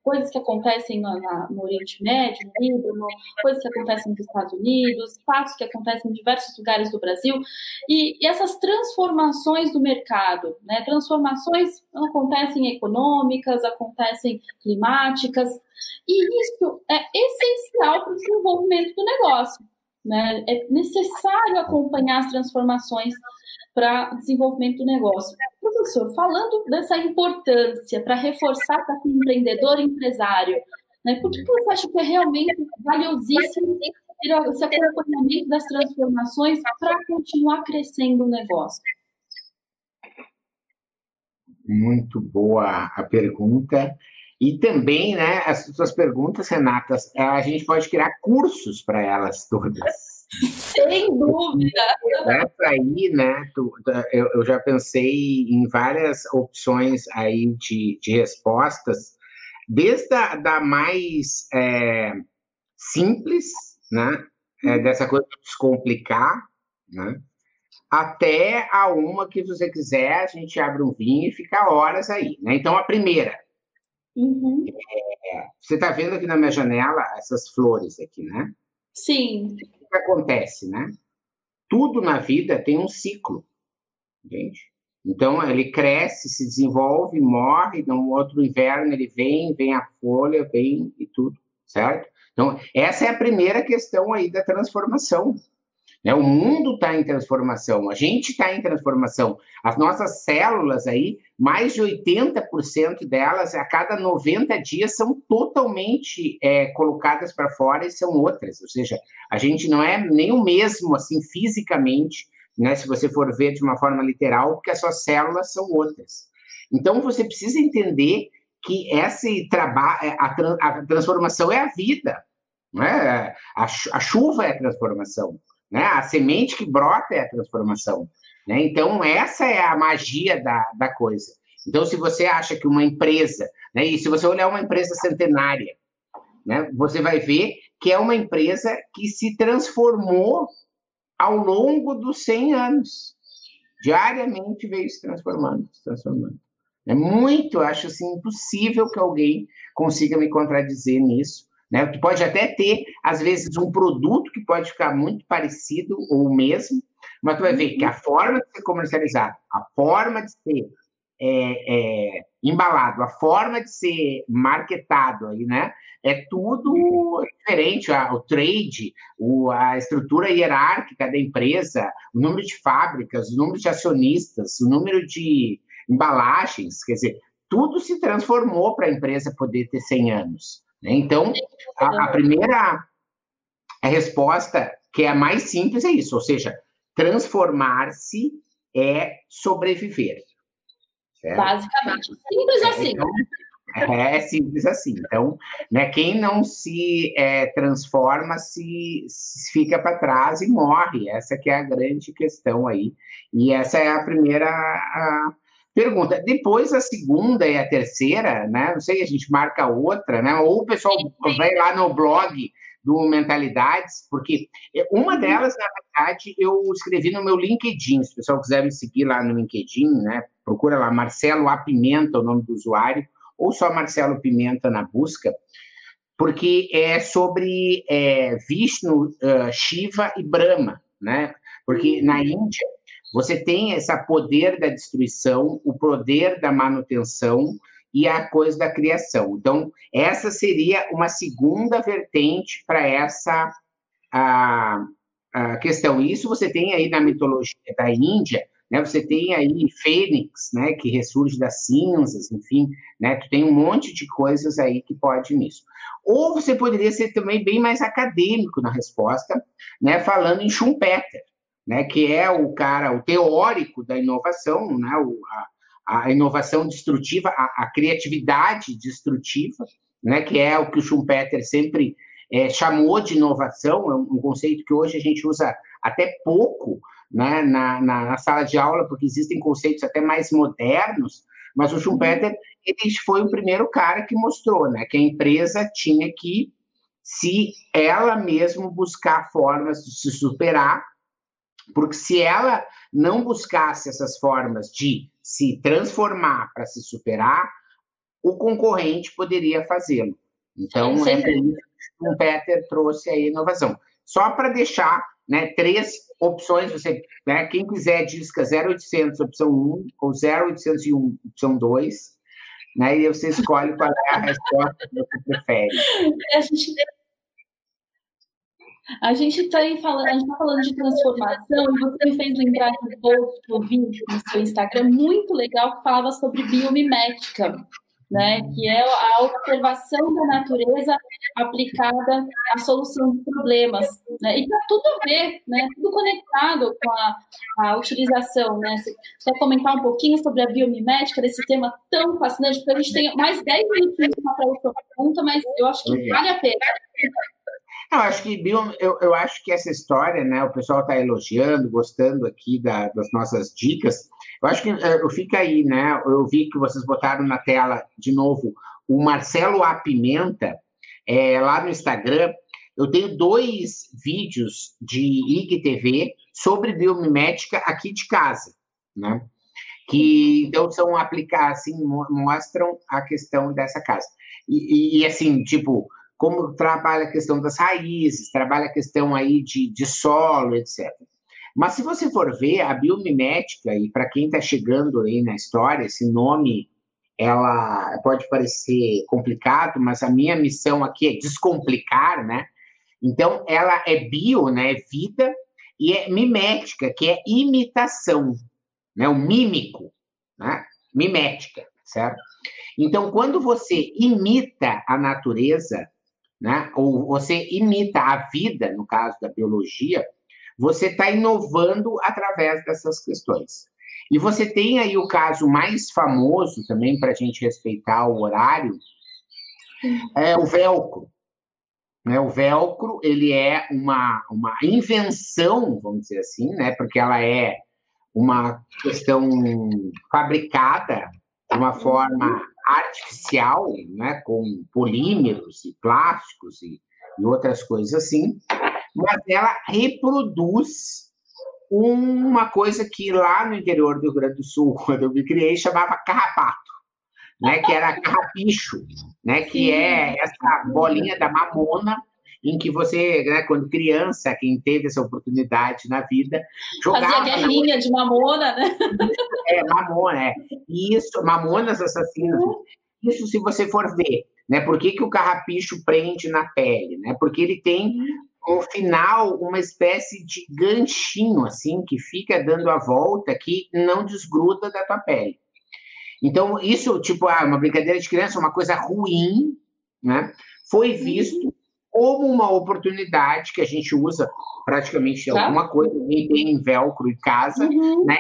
Speaker 2: coisas que acontecem no, na, no Oriente Médio, no Líbano, coisas que acontecem nos Estados Unidos, fatos que acontecem em diversos lugares do Brasil, e, e essas transformações do mercado, né? Transformações acontecem econômicas, acontecem climáticas, e isso é essencial para o desenvolvimento do negócio. Né? É necessário acompanhar as transformações para desenvolvimento do negócio. Professor, falando dessa importância para reforçar para o empreendedor empresário, né, por que você acha que é realmente valiosíssimo esse acompanhamento das transformações para continuar crescendo o negócio?
Speaker 3: Muito boa a pergunta. E também, né, as suas perguntas, Renatas, a gente pode criar cursos para elas todas.
Speaker 2: Sem dúvida.
Speaker 3: Nessa aí, né, tu, eu, eu, já pensei em várias opções aí de, de respostas, desde a da mais é, simples, né, é, dessa coisa de descomplicar, né, até a uma que você quiser, a gente abre um vinho e fica horas aí, né? Então, a primeira,
Speaker 2: uhum.
Speaker 3: é, você está vendo aqui na minha janela essas flores aqui, né?
Speaker 2: Sim
Speaker 3: que acontece, né? Tudo na vida tem um ciclo, entende? Então, ele cresce, se desenvolve, morre, no outro inverno ele vem, vem a folha, vem e tudo, certo? Então, essa é a primeira questão aí da transformação. Né? O mundo está em transformação, a gente está em transformação. As nossas células aí, mais de 80% delas, a cada 90 dias, são totalmente é, colocadas para fora e são outras. Ou seja, a gente não é nem o mesmo, assim, fisicamente, né? se você for ver de uma forma literal, porque as suas células são outras. Então, você precisa entender que esse trabalho, é, a, a, transformação é a vida, né? a, a chuva é a transformação. Né? A semente que brota é a transformação. Né? Então, essa é a magia da, da coisa. Então, se você acha que uma empresa, né, e se você olhar uma empresa centenária, né, você vai ver que é uma empresa que se transformou ao longo dos 100 anos. Diariamente veio se transformando, se transformando. É muito, acho assim, impossível que alguém consiga me contradizer nisso. Né? Tu pode até ter, às vezes, um produto que pode ficar muito parecido ou o mesmo, mas tu vai ver que a forma de ser comercializado, a forma de ser é, é, embalado, a forma de ser marketado aí, né? É tudo diferente. o trade, a estrutura hierárquica da empresa, o número de fábricas, o número de acionistas, o número de embalagens, quer dizer, tudo se transformou para a empresa poder ter 100 anos. Né? Então, a, a primeira resposta, que é a mais simples, é isso, ou seja, transformar-se é sobreviver.
Speaker 2: Certo? Basicamente, simples é, assim.
Speaker 3: Então, é, é, simples assim. Então, né, quem não se é, transforma se, se fica para trás e morre. Essa que é a grande questão aí. E essa é a primeira a pergunta. Depois a segunda e a terceira, né? Não sei, a gente marca outra, né? Ou o pessoal vai lá no blog do Mentalidades, porque uma delas, na verdade, eu escrevi no meu LinkedIn. Se o pessoal quiser me seguir lá no LinkedIn, né? Procura lá Marcelo A. Pimenta, o nome do usuário, ou só Marcelo Pimenta na busca, porque é sobre é, Vishnu, uh, Shiva e Brahma, né? Porque na Índia você tem esse poder da destruição, o poder da manutenção e a coisa da criação. Então, essa seria uma segunda vertente para essa a, a questão. Isso você tem aí na mitologia da Índia, né? Você tem aí Fênix, né, que ressurge das cinzas, enfim, né? Tu tem um monte de coisas aí que pode nisso. Ou você poderia ser também bem mais acadêmico na resposta, né, falando em Schumpeter, né, que é o cara, o teórico da inovação, né, o, a, a inovação destrutiva, a, a, criatividade destrutiva, né, que é o que o Schumpeter sempre é, chamou de inovação, é um, conceito que hoje a gente usa até pouco, né, na, na, na, sala de aula, porque existem conceitos até mais modernos, mas o Schumpeter ele foi o primeiro cara que mostrou né, que a empresa tinha que, se ela mesma buscar formas de se superar, porque se ela não buscasse essas formas de se transformar para se superar, o concorrente poderia fazê-lo. Então, Sim. é por isso que o Schumpeter trouxe a inovação. Só para deixar né, três opções, você, né, quem quiser disca 0800 opção 1 ou 0801 opção 2, né, e você escolhe qual é a resposta que você prefere.
Speaker 2: A gente a gente está falando, a gente tá falando de transformação e você me fez lembrar de um post que eu vi no seu Instagram muito legal que falava sobre biomimética né, que é a observação da natureza aplicada à solução de problemas, né, e está tudo a ver, né, tudo conectado com a, a utilização, né, você quer comentar um pouquinho sobre a biomimética, desse tema tão fascinante, porque a gente tem mais 10 minutos para outra pergunta, mas eu acho que vale a pena.
Speaker 3: Eu acho que eu, eu acho que essa história, né? O pessoal está elogiando, gostando aqui da, das nossas dicas. Eu acho que eh, eu fica aí, né? Eu vi que vocês botaram na tela de novo o Marcelo A. Pimenta, é, lá no Instagram. Eu tenho dois vídeos de IGTV sobre biomimética aqui de casa, né? Que então são aplicar assim, mostram a questão dessa casa. E, e, assim, tipo, como trabalha a questão das raízes, trabalha a questão aí de, de solo, etc. Mas se você for ver a biomimética, e para quem está chegando aí na história, esse nome ela pode parecer complicado, mas a minha missão aqui é descomplicar, né? Então, ela é bio, né? É vida, e é mimética, que é imitação, né? O mímico, né? Mimética, certo? Então, quando você imita a natureza, né? Ou você imita a vida, no caso da biologia, você está inovando através dessas questões. E você tem aí o caso mais famoso também, para a gente respeitar o horário, é o velcro. Né? O velcro ele é uma, uma invenção, vamos dizer assim, né? porque ela é uma questão fabricada de uma forma artificial, né? com polímeros e plásticos e, e outras coisas assim, mas ela reproduz uma coisa que lá no interior do Rio Grande do Sul, quando eu me criei, chamava carrapato. né, que era carrapicho, né, que é essa bolinha da mamona em que você, né, quando criança, quem teve essa oportunidade na vida,
Speaker 2: jogava... Fazia guerrinha na... de mamona, né?
Speaker 3: É, mamona, é. Isso, mamonas assassinas. Isso se você for ver, né? Por que, que o carrapicho prende na pele, né? Porque ele tem no final uma espécie de ganchinho assim que fica dando a volta que não desgruda da tua pele. Então isso tipo ah, uma brincadeira de criança, uma coisa ruim, né? Foi visto como uma oportunidade que a gente usa praticamente tá. alguma coisa, ninguém tem velcro em casa, uhum. né?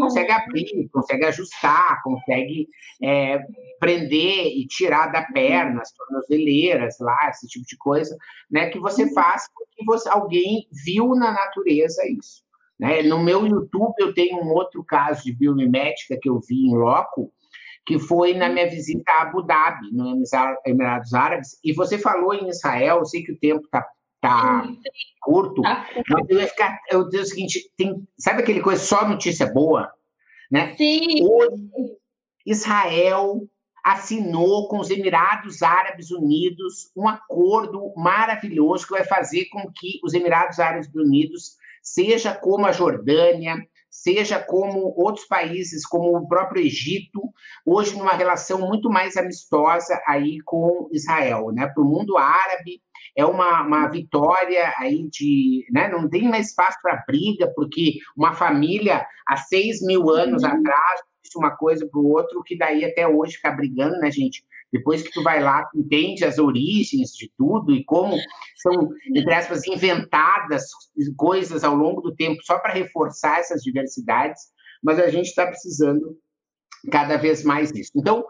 Speaker 3: Consegue abrir, consegue ajustar, consegue é, prender e tirar da perna as tornozeleiras lá, esse tipo de coisa, né? Que você uhum. faz porque você, alguém viu na natureza isso. Né? No meu YouTube eu tenho um outro caso de biomimética que eu vi em loco, que foi na minha visita a Abu Dhabi, nos Emirados Árabes, e você falou em Israel, eu sei que o tempo está tá curto, tá. mas eu ia ficar, eu digo o seguinte, tem, sabe aquele coisa, só notícia boa? Né?
Speaker 2: Sim.
Speaker 3: Hoje, Israel assinou com os Emirados Árabes Unidos um acordo maravilhoso que vai fazer com que os Emirados Árabes Unidos seja como a Jordânia, seja como outros países, como o próprio Egito, hoje numa relação muito mais amistosa aí com Israel, né? Para o mundo árabe é uma, uma vitória aí de, né? Não tem mais espaço para briga, porque uma família há seis mil anos uhum. atrás uma coisa para o outro, que daí até hoje fica brigando, né, gente? Depois que tu vai lá, tu entende as origens de tudo e como são, entre aspas, inventadas coisas ao longo do tempo só para reforçar essas diversidades, mas a gente está precisando cada vez mais disso. Então,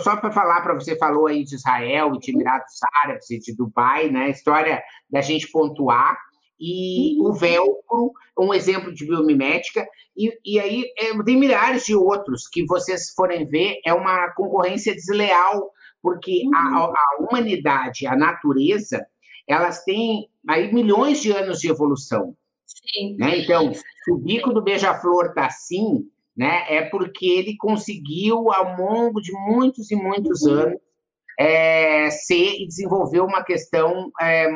Speaker 3: só para falar para você, falou aí de Israel de Emirados Árabes e de Dubai, né? A história da gente pontuar e o velcro, um exemplo de biomimética, e, e aí é, tem milhares de outros que vocês forem ver, é uma concorrência desleal, porque a, uhum. a humanidade, a natureza, elas têm aí milhões de anos de evolução.
Speaker 2: Sim.
Speaker 3: Né? Então, se o bico do beija-flor está assim, né, é porque ele conseguiu, ao longo de muitos e muitos uhum. anos, é, ser e desenvolver uma questão. É,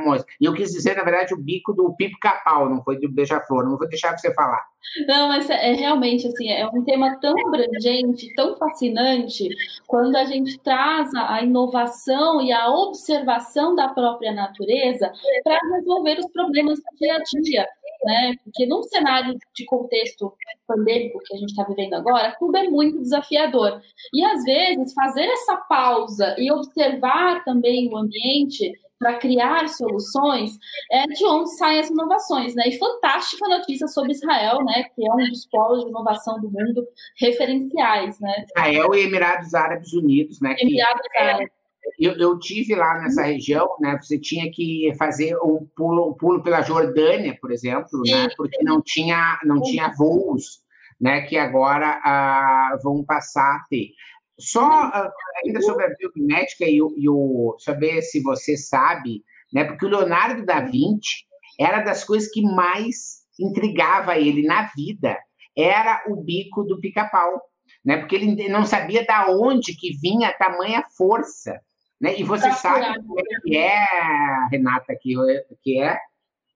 Speaker 3: e eu quis dizer, na verdade, o bico do pipo capau, não foi do beija-flor, não vou deixar você falar.
Speaker 2: Não, mas é, é realmente assim, é um tema tão abrangente, tão fascinante, quando a gente traz a inovação e a observação da própria natureza para resolver os problemas do dia a dia né? Porque num cenário de contexto pandêmico que a gente está vivendo agora, tudo é muito desafiador. E às vezes fazer essa pausa e observar também o ambiente para criar soluções é de onde saem as inovações, né? E fantástica notícia sobre Israel, né? Que é um dos polos de inovação do mundo referenciais, né?
Speaker 3: Israel e Emirados Árabes Unidos, né?
Speaker 2: Emirados Árabes
Speaker 3: eu, eu tive lá nessa região, né? Você tinha que fazer o pulo, pulo pela Jordânia, por exemplo, né? Porque não tinha, não tinha voos, né? Que agora ah, vão passar a ter. Só ah, ainda sobre a biomimética e, e o saber se você sabe, né? Porque o Leonardo da Vinci era das coisas que mais intrigava ele na vida, era o bico do pica-pau, né? Porque ele não sabia da onde que vinha tamanha força né? E você sabe como é que é, Renata, que, que é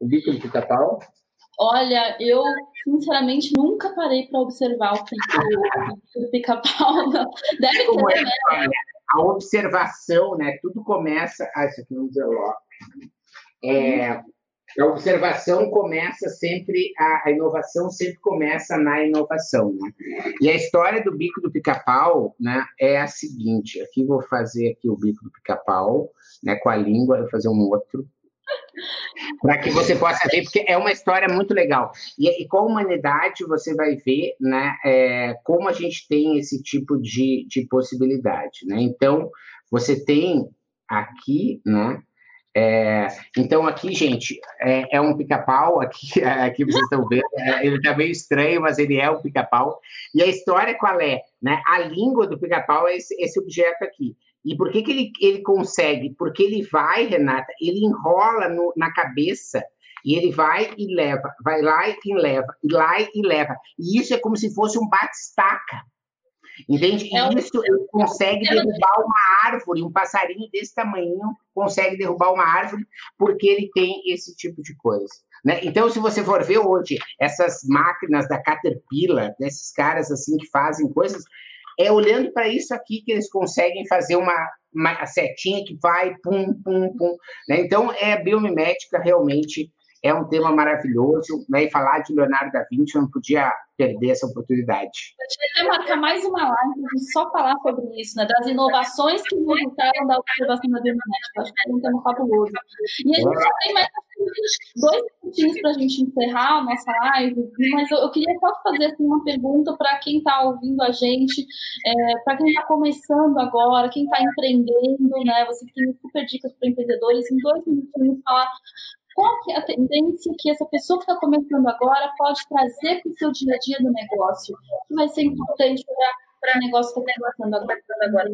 Speaker 3: o bico do pica-pau?
Speaker 2: Olha, eu sinceramente nunca parei para observar o bico do pica-pau. Deve como ter, é, né?
Speaker 3: A observação, né? Tudo começa. Ah, isso aqui é um Zerlock. É, a observação começa sempre, a, inovação sempre começa na inovação, né? E a história do bico do pica-pau, né, é a seguinte, aqui vou fazer aqui o bico do pica-pau, né, com a língua, vou fazer um outro, para que você possa ver, porque é uma história muito legal. E, e com a humanidade você vai ver, né, é, como a gente tem esse tipo de, de possibilidade, né? Então, você tem aqui, né, é, então, aqui, gente, é, é um pica-pau, aqui, aqui vocês estão vendo, é, ele está meio estranho, mas ele é um pica-pau. E a história qual é? Né? A língua do pica-pau é esse, esse, objeto aqui. E por que, que ele, ele consegue? Porque ele vai, Renata, ele enrola no, na cabeça e ele vai e leva, vai lá e leva, e lá e leva. E isso é como se fosse um bate-estaca. Entende? E é isso ele consegue derrubar uma árvore, um passarinho desse tamanho consegue derrubar uma árvore porque ele tem esse tipo de coisa. Né? Então, se você for ver hoje essas máquinas da Caterpillar, desses caras assim que fazem coisas, é olhando para isso aqui que eles conseguem fazer uma, uma setinha que vai pum, pum, pum. Né? Então, é biomimética realmente é um tema maravilhoso, né? E falar de Leonardo da Vinci, eu não podia perder essa oportunidade.
Speaker 2: Eu até marcar mais uma live só falar sobre isso, né? Das inovações que resultaram da observação da biomimética. Acho que é um tema fabuloso. E a gente tem mais dois minutinhos para a gente encerrar a nossa live, mas eu, eu queria só fazer assim, uma pergunta para quem está ouvindo a gente, é, para quem está começando agora, quem está empreendendo, né? Você tem super dicas para empreendedores, em dois minutinhos falar qual que é a tendência que essa pessoa que está começando agora pode trazer para o seu dia a dia do negócio, que vai ser importante para o negócio que está começando agora, agora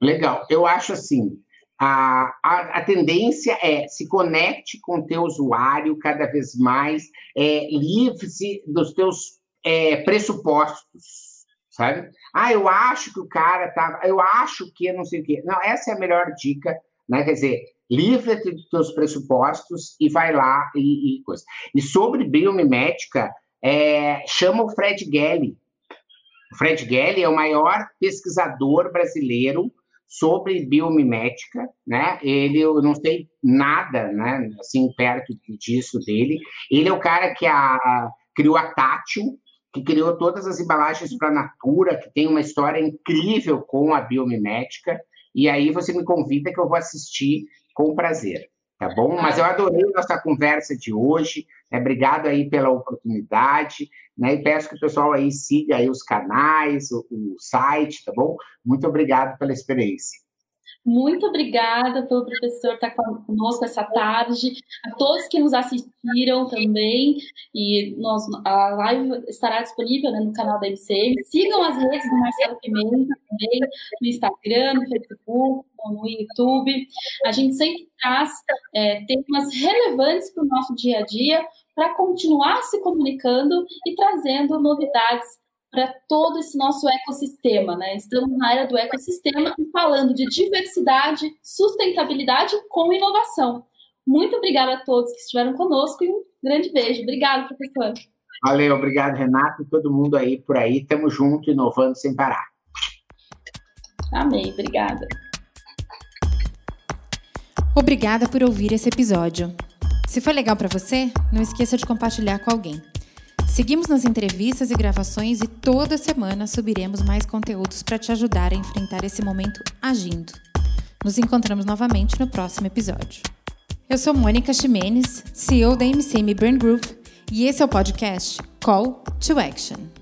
Speaker 3: Legal, eu acho assim, a, a, a, tendência é se conecte com o teu usuário cada vez mais, é, livre-se dos teus é, pressupostos, sabe? Ah, eu acho que o cara tá, eu acho que não sei o quê. Não, essa é a melhor dica, né? Quer dizer, livra-te dos teus pressupostos e vai lá e, e coisa. E sobre biomimética, é, chama o Fred Gelli. O Fred Gelli é o maior pesquisador brasileiro sobre biomimética, né? Ele, eu não sei nada, né? Assim, perto disso dele. Ele é o cara que a, a criou a Tátil, que criou todas as embalagens para a Natura, que tem uma história incrível com a biomimética. E aí você me convida que eu vou assistir com prazer, tá bom? Mas eu adorei nossa conversa de hoje, né? obrigado aí pela oportunidade, né? E peço que o pessoal aí siga aí os canais, o, o site, tá bom? Muito obrigado pela experiência.
Speaker 2: Muito obrigada pelo professor estar conosco essa tarde, a todos que nos assistiram também, e nós, a live estará disponível né, no canal da MCM. Sigam as redes do Marcelo Pimenta também, no Instagram, no Facebook, no YouTube. A gente sempre traz é, temas relevantes para o nosso dia a dia, para continuar se comunicando e trazendo novidades para todo esse nosso ecossistema, né? Estamos na era do ecossistema e falando de diversidade, sustentabilidade com inovação. Muito obrigada a todos que estiveram conosco e um grande beijo. Obrigada, professor.
Speaker 3: Valeu, obrigado, Renato, e todo mundo aí por aí. Estamos juntos, inovando sem parar.
Speaker 2: Amém, obrigada.
Speaker 1: Obrigada por ouvir esse episódio. Se foi legal para você, não esqueça de compartilhar com alguém. Seguimos nas entrevistas e gravações e toda semana subiremos mais conteúdos para te ajudar a enfrentar esse momento agindo. Nos encontramos novamente no próximo episódio. Eu sou Mônica Ximenes, CEO da MCM Brand Group, e esse é o podcast Call to Action.